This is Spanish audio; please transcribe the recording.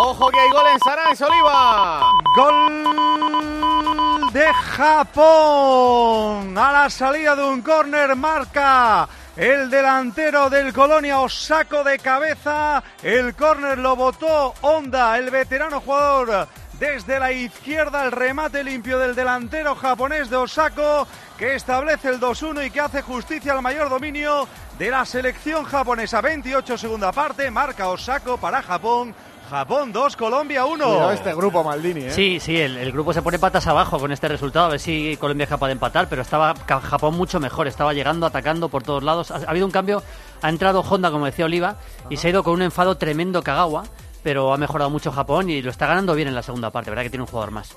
Ojo que hay gol en Saranx, Oliva. Gol de Japón. A la salida de un córner marca el delantero del Colonia Osako de cabeza. El córner lo botó Honda, el veterano jugador. Desde la izquierda el remate limpio del delantero japonés de Osako que establece el 2-1 y que hace justicia al mayor dominio de la selección japonesa. 28 segunda parte, marca Osako para Japón. Japón 2, Colombia 1. Cuidado este grupo, Maldini. ¿eh? Sí, sí, el, el grupo se pone patas abajo con este resultado. A ver si Colombia es capaz de empatar, pero estaba Japón mucho mejor. Estaba llegando, atacando por todos lados. Ha, ha habido un cambio. Ha entrado Honda, como decía Oliva, y se ha ido con un enfado tremendo Kagawa, pero ha mejorado mucho Japón y lo está ganando bien en la segunda parte. ¿Verdad que tiene un jugador más?